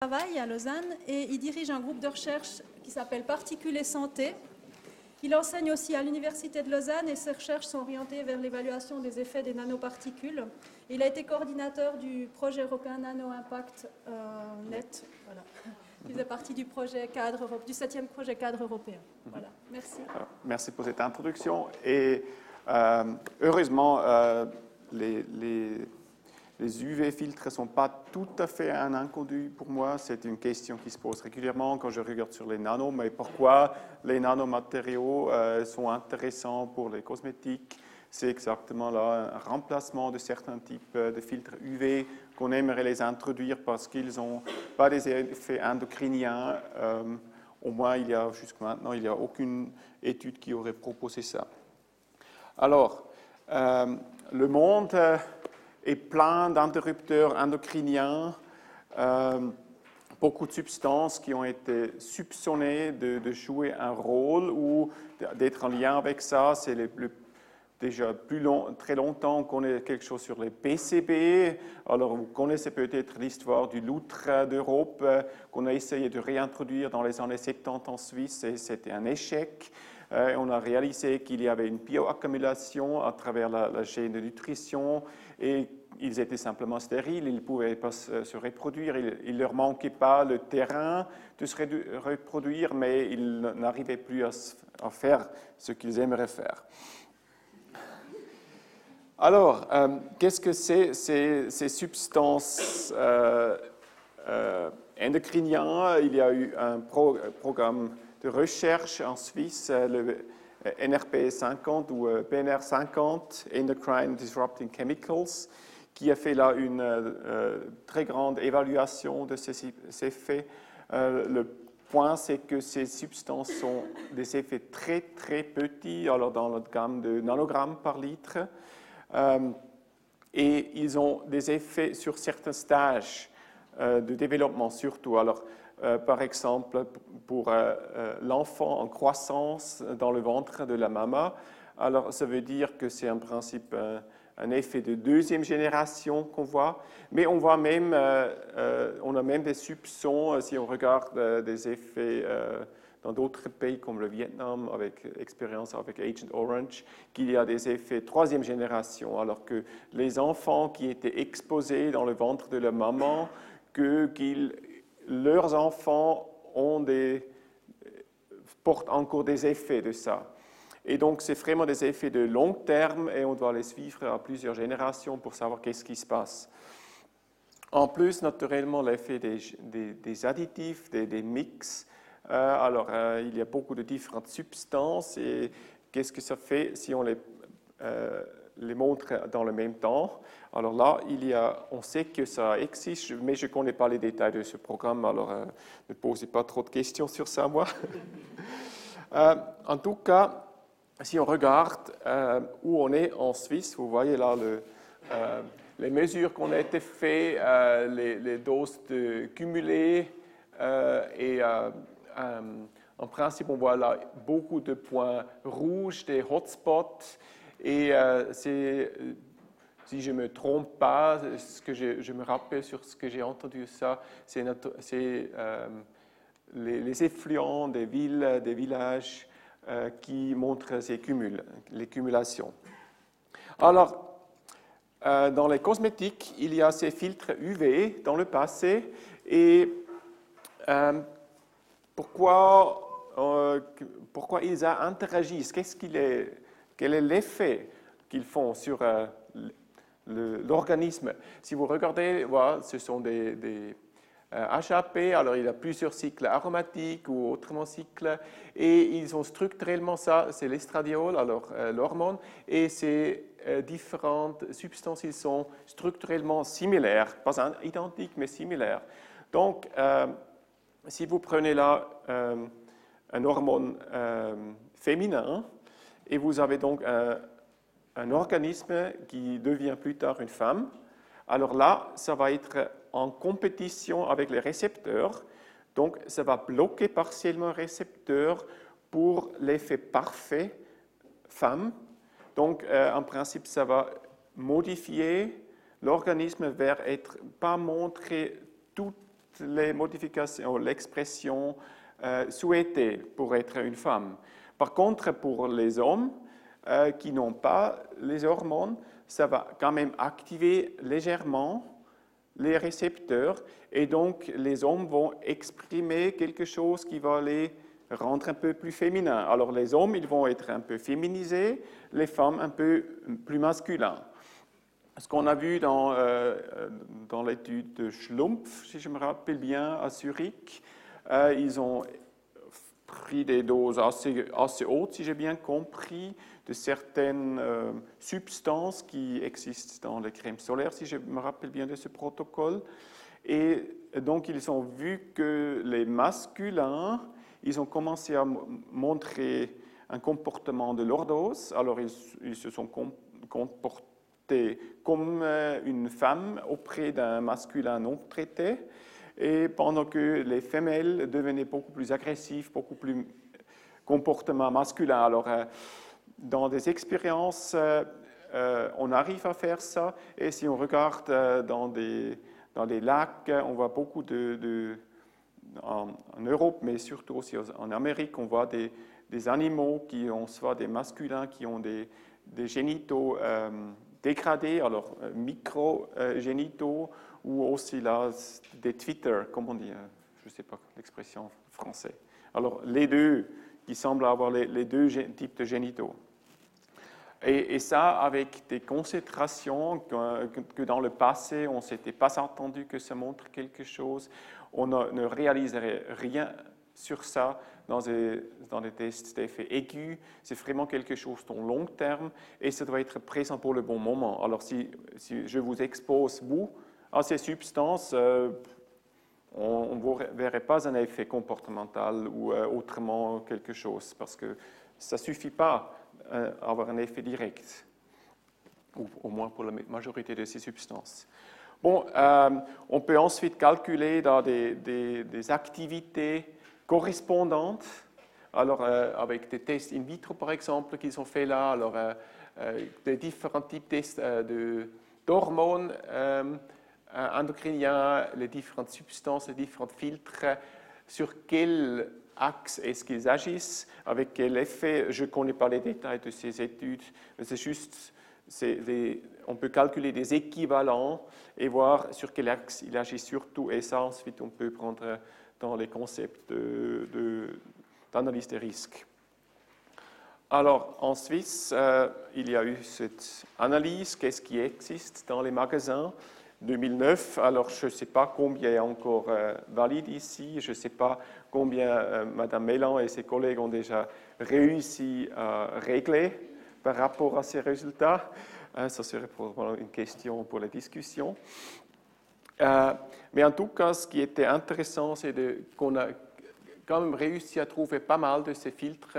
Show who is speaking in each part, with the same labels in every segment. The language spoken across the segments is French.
Speaker 1: travaille à Lausanne et il dirige un groupe de recherche qui s'appelle Particules et Santé. Il enseigne aussi à l'Université de Lausanne et ses recherches sont orientées vers l'évaluation des effets des nanoparticules. Il a été coordinateur du projet européen Nano Impact euh, Net. Voilà. Il faisait partie du projet cadre, du septième projet cadre européen. Voilà. Merci.
Speaker 2: Merci pour cette introduction. Et euh, heureusement, euh, les, les les UV-filtres ne sont pas tout à fait un inconnu pour moi. C'est une question qui se pose régulièrement quand je regarde sur les nanos. Mais pourquoi les nanomatériaux euh, sont intéressants pour les cosmétiques? C'est exactement là un remplacement de certains types de filtres UV qu'on aimerait les introduire parce qu'ils n'ont pas des effets endocriniens. Euh, au moins, il y a jusqu'à maintenant, il n'y a aucune étude qui aurait proposé ça. Alors, euh, le monde et plein d'interrupteurs endocriniens, euh, beaucoup de substances qui ont été soupçonnées de, jouer un rôle ou d'être en lien avec ça. C'est déjà très longtemps, on connaît quelque chose sur les PCB. Alors, vous connaissez peut-être l'histoire du loutre d'Europe euh, qu'on a essayé de réintroduire dans les années 70 en Suisse et c'était un échec. Euh, on a réalisé qu'il y avait une bioaccumulation à travers la, chaîne de nutrition et ils étaient simplement stériles, ils ne pouvaient pas se reproduire, il ne leur manquait pas le terrain de se reproduire, mais ils n'arrivaient plus à, faire ce qu'ils aimeraient faire. Alors, euh, qu'est-ce que c'est ces, ces, substances euh, euh, endocriniennes Il y a eu un programme de recherche en Suisse, le NRP 50 ou PNR 50, Endocrine Disrupting Chemicals, qui a fait là une euh, euh, très grande évaluation de ces, effets. Euh, le point, c'est que ces substances sont des effets très, très petits, alors dans la gamme de nanogrammes par litre, et ils ont des effets sur certains stages de développement surtout. Alors, par exemple, pour l'enfant en croissance dans le ventre de la maman, alors ça veut dire que c'est en principe un effet de deuxième génération qu'on voit, mais on voit même, euh, euh, on a même des soupçons, euh, si on regarde des effets dans d'autres pays comme le Vietnam, avec expérience avec Agent Orange, qu'il y a des effets troisième génération, alors que les enfants qui étaient exposés dans le ventre de la maman, que leurs enfants ont des, portent encore des effets de ça. Et donc, c'est vraiment des effets de long terme et on doit les suivre à plusieurs générations pour savoir qu'est-ce qui se passe. En plus, naturellement, l'effet des, additifs, des, mix. Euh, alors, euh, il y a beaucoup de différentes substances et qu'est-ce que ça fait si on les, euh, les montre dans le même temps Alors là, il y a, on sait que ça existe, mais je ne connais pas les détails de ce programme, alors ne posez pas trop de questions sur ça, moi. en tout cas, si on regarde euh, où on est en Suisse, vous voyez là le, euh, les mesures qu'on a été faites, euh, les, doses de cumulées, et en principe, on voit là beaucoup de points rouges, des hotspots, et c'est, si je ne me trompe pas, ce que je, me rappelle sur ce que j'ai entendu ça, c'est les, les effluents des villes, des villages, euh, qui montre ces cumuls, les cumulations. Alors, euh, dans les cosmétiques, il y a ces filtres UV dans le passé et euh, pourquoi, pourquoi ils interagissent Qu'est-ce qu'il est, Quel est l'effet qu'ils font sur l'organisme? Si vous regardez, voilà, ce sont des, des HAP, euh, alors il y a plusieurs cycles aromatiques ou autrement cycles, et ils ont structurellement ça, c'est l'estradiol, alors euh, l'hormone, et ces euh, différentes substances, ils sont structurellement similaires, pas identiques, mais similaires. Donc, si vous prenez là un hormone féminin, et vous avez donc un organisme qui devient plus tard une femme, alors là, ça va être en compétition avec les récepteurs. Donc, ça va bloquer partiellement le récepteur pour l'effet parfait femme. Donc, euh, en principe, ça va modifier l'organisme vers être pas montrer toute les modifications, l'expression euh, souhaitée pour être une femme. Par contre, pour les hommes euh, qui n'ont pas les hormones, ça va quand même activer légèrement les récepteurs et donc les hommes vont exprimer quelque chose qui va les rendre un peu plus féminins. Alors les hommes, ils vont être un peu féminisés, les femmes un peu plus masculins. Ce qu'on a vu dans, euh, dans l'étude de Schlumpf, si je me rappelle bien, à Zurich, euh, ils ont pris des doses assez, assez hautes, si j'ai bien compris, de certaines euh, substances qui existent dans les crèmes solaires, si je me rappelle bien de ce protocole. Et donc, ils ont vu que les masculins, ils ont commencé à montrer un comportement de lordose. Alors, ils, ils se sont comportés comme euh, une femme auprès d'un masculin non traité, et pendant que les femelles devenaient beaucoup plus agressives, beaucoup plus comportement masculin. Alors, euh, dans des expériences, euh, euh, on arrive à faire ça. Et si on regarde dans, des, dans des lacs, on voit beaucoup de, en, Europe, mais surtout aussi en Amérique, on voit des, des animaux qui ont soit des masculins qui ont des, des génitaux dégradés, alors micro-génitaux, ou aussi là des Twitter, comme on dit, je ne sais pas l'expression française. Alors les deux, qui semblent avoir les, deux types de génitaux. Et, ça avec des concentrations que, dans le passé, on ne s'était pas entendu que ça montre quelque chose. On ne, réaliserait rien sur ça dans des, tests d'effet aigus. C'est vraiment quelque chose de long terme et ça doit être présent pour le bon moment. Alors si, je vous expose, vous, à ces substances, euh, on ne verrait pas un effet comportemental ou euh, autrement quelque chose parce que ça ne suffit pas euh, avoir un effet direct, ou au moins pour la majorité de ces substances. Bon, on peut ensuite calculer dans des, activités correspondantes, alors euh, avec des tests in vitro par exemple qui sont faits là, alors des différents types de tests d'hormones endocriniens, les différentes substances, les différents filtres, sur quel axe est-ce qu'ils agissent, avec quel effet? Je ne connais pas les détails de ces études, mais c'est juste, on peut calculer des équivalents et voir sur quel axe il agit surtout, et ça ensuite on peut prendre dans les concepts d'analyse de, des risques. Alors, en Suisse, euh, il y a eu cette analyse, qu'est-ce qui existe dans les magasins 2009. Alors, je ne sais pas combien est encore euh, valide ici, je ne sais pas combien euh, Mme Mélan et ses collègues ont déjà réussi à régler par rapport à ces résultats. Euh, ça serait probablement une question pour la discussion. Mais en tout cas, ce qui était intéressant, c'est qu'on a quand même réussi à trouver pas mal de ces filtres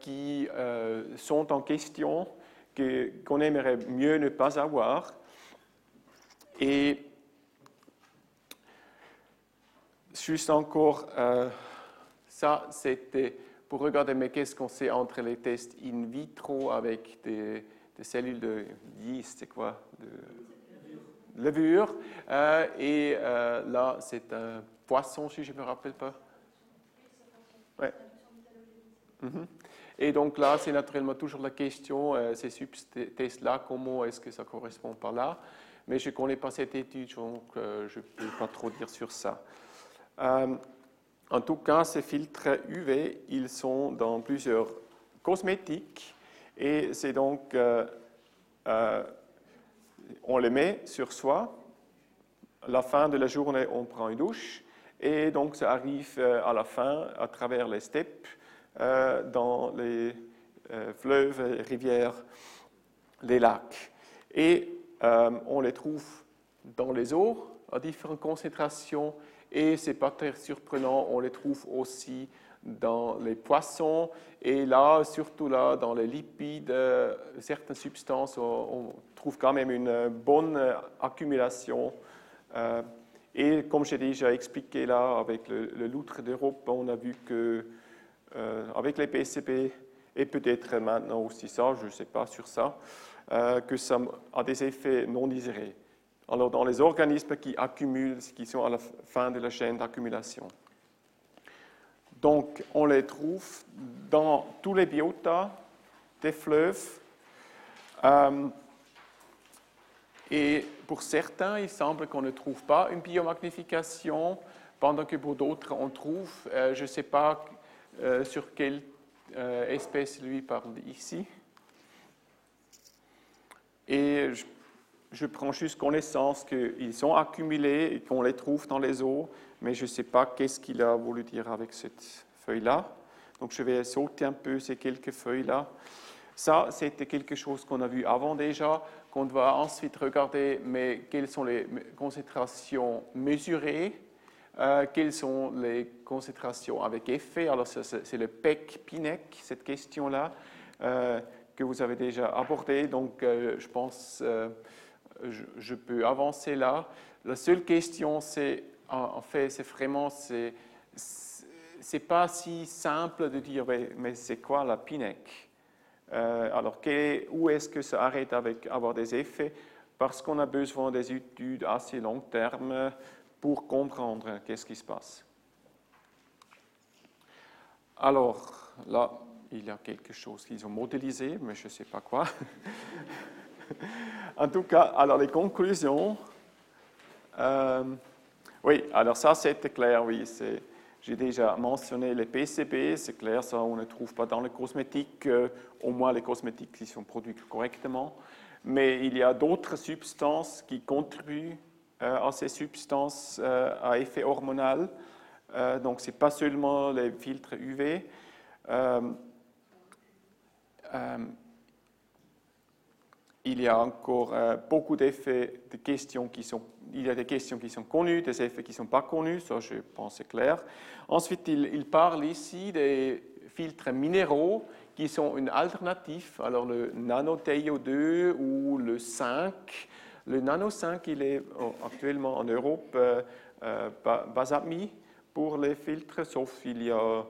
Speaker 2: qui sont en question, qu'on aimerait mieux ne pas avoir. Et juste encore, euh, ça c'était pour regarder, mais qu'est-ce qu'on sait entre les tests in vitro avec des, cellules de yeast, c'est quoi levure, euh, et euh, là c'est un poisson, si je me rappelle pas. Ouais. Mhm. Et donc là, c'est naturellement toujours la question, ces tests-là, comment est-ce que ça correspond par là? Mais je ne connais pas cette étude, donc euh, je ne peux pas trop dire sur ça. Euh, en tout cas, ces filtres UV, ils sont dans plusieurs cosmétiques et c'est donc, euh, on les met sur soi. La fin de la journée, on prend une douche et donc ça arrive à la fin à travers les steppes, dans les fleuves, rivières, les lacs. Et euh, on les trouve dans les eaux à différentes concentrations et c'est pas très surprenant, on les trouve aussi dans les poissons et là, surtout là, dans les lipides, euh, certaines substances, trouve quand même une bonne accumulation. Euh, et comme j'ai déjà expliqué là, avec le, loutre d'Europe, on a vu que avec les PCB et peut-être maintenant aussi ça, je ne sais pas sur ça, euh, que ça a des effets non désirés. alors dans les organismes qui accumulent, qui sont à la fin de la chaîne d'accumulation. Donc, on les trouve dans tous les biotas des fleuves. Euh, et pour certains, il semble qu'on ne trouve pas une biomagnification, pendant que pour d'autres, on trouve. Euh, je ne sais pas euh, sur quelle espèce lui parle ici. Et je je prends juste connaissance qu'ils sont accumulés et qu'on les trouve dans les eaux, mais je ne sais pas qu'est-ce qu'il a voulu dire avec cette feuille-là. Donc je vais sauter un peu ces quelques feuilles-là. Ça, c'était quelque chose qu'on a vu avant déjà, qu'on va ensuite regarder, mais quelles sont les concentrations mesurées, euh, quelles sont les concentrations avec effet. Alors c'est le PEC-PINEC, cette question-là, euh, que vous avez déjà abordée. Donc euh, je pense je, peux avancer là. La seule question, c'est, en, fait, c'est vraiment, c'est pas si simple de dire, mais, c'est quoi la PINEC? Euh, Alors, où est-ce que ça arrête avec avoir des effets? Parce qu'on a besoin des études assez long terme pour comprendre qu'est-ce qui se passe. Alors, là, il y a quelque chose qu'ils ont modélisé, mais je ne sais pas quoi. en tout cas, alors les conclusions. Euh, oui, alors ça c'était clair, oui. J'ai déjà mentionné les PCB, c'est clair, ça on ne trouve pas dans les cosmétiques, euh, au moins les cosmétiques qui sont produits correctement. Mais il y a d'autres substances qui contribuent euh, à ces substances à effet hormonal. donc ce n'est pas seulement les filtres UV il y a encore euh, beaucoup d'effets, de questions qui sont, il y a des questions qui sont connues, des effets qui ne sont pas connus, ça je pense c'est clair. Ensuite, il, parle ici des filtres minéraux qui sont une alternative, alors le nano-TiO 2 ou le 5. Le nano 5, il est actuellement en Europe euh, euh admis pour les filtres, sauf il y a,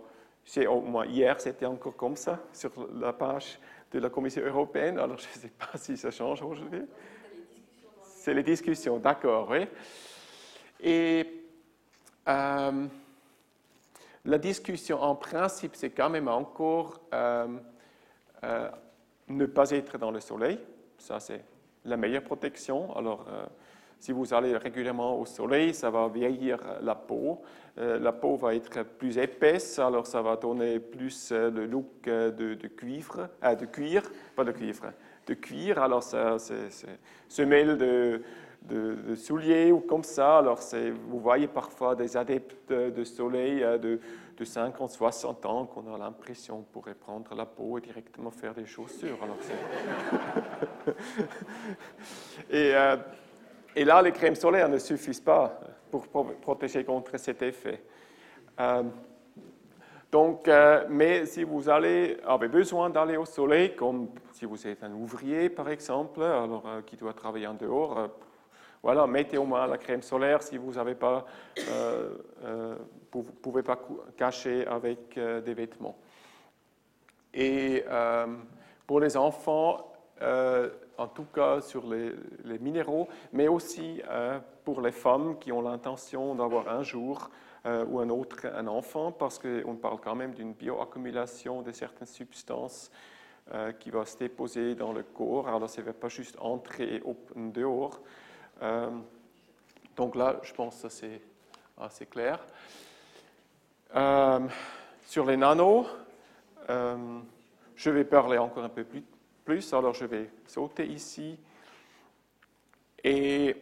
Speaker 2: moins hier c'était encore comme ça sur la page de la Commission européenne. Alors, je ne sais pas si ça change aujourd'hui. C'est les discussions, d'accord, oui. Et euh, la discussion, en principe, c'est quand même encore euh, euh, ne pas être dans le soleil. Ça, c'est la meilleure protection. Alors, si vous allez régulièrement au soleil, ça va vieillir la peau. Euh, la peau va être plus épaisse, alors ça va donner plus euh, le look euh, de, cuivre, de cuir, pas de cuivre, de cuir. Alors ça, c'est semelle de, de, souliers ou comme ça. Alors vous voyez parfois des adeptes de soleil de, de 50, 60 ans qu'on a l'impression pourrait prendre la peau et directement faire des chaussures. Et et là, les crèmes solaires ne suffisent pas pour protéger contre cet effet. Euh, donc, euh, mais si vous avez besoin d'aller au soleil, comme si vous êtes un ouvrier par exemple, alors euh, qui doit travailler en dehors, voilà, mettez au moins la crème solaire si vous n'avez pas, vous ne pouvez pas cacher avec des vêtements. Et pour les enfants, en tout cas sur les, minéraux, mais aussi euh, pour les femmes qui ont l'intention d'avoir un jour euh, ou un autre un enfant, parce qu'on parle quand même d'une bioaccumulation de certaines substances euh, qui va se déposer dans le corps. Alors, ça ne va pas juste entrer dehors. donc là, je pense que c'est assez clair. sur les nanos, je vais parler encore un peu plus Alors je vais sauter ici. Et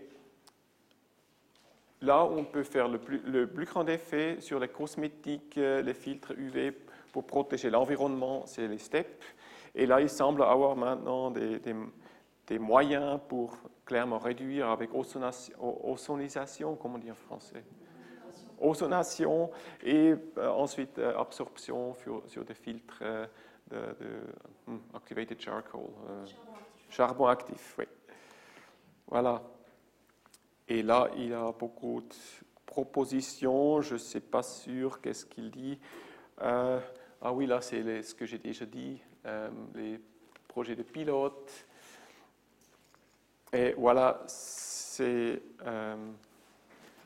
Speaker 2: là, on peut faire le plus, grand effet sur les cosmétiques, euh, les filtres UV pour protéger l'environnement, c'est les STEP. Et là, il semble avoir maintenant des, moyens pour clairement réduire avec ozonisation, comment dire en français? Ozonation et euh, ensuite euh, absorption sur, sur, des filtres de, hmm, activated charcoal, euh, charbon actif. oui. Voilà. Et là, il a beaucoup de propositions. Je ne suis pas sûr qu'est-ce qu'il dit. Euh, ah oui, là, c'est ce que j'ai déjà dit, euh, les projets de pilote. Et voilà, c'est euh,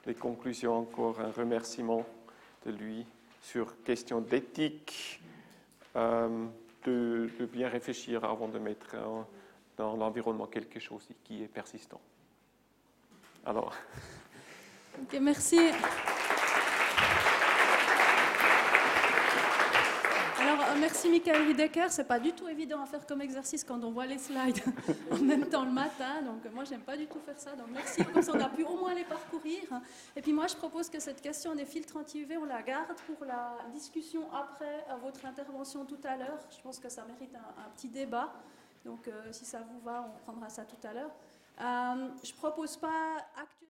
Speaker 2: les conclusions, encore un remerciement de lui sur question d'éthique, de, de bien réfléchir avant de mettre dans l'environnement quelque chose qui est persistant. Alors,
Speaker 1: Ok, merci. Alors, euh, merci Michael Wiedecker. C'est pas du tout évident à faire comme exercice quand on voit les slides en même temps le matin. Donc, moi, j'aime pas du tout faire ça. Donc, merci. Comme ça, on a pu au moins les parcourir. Et puis, moi, je propose que cette question des filtres anti-UV, on la garde pour la discussion après votre intervention tout à l'heure. Je pense que ça mérite un, un petit débat. Donc, euh, si ça vous va, on prendra ça tout à l'heure. Euh, je propose pas actuellement.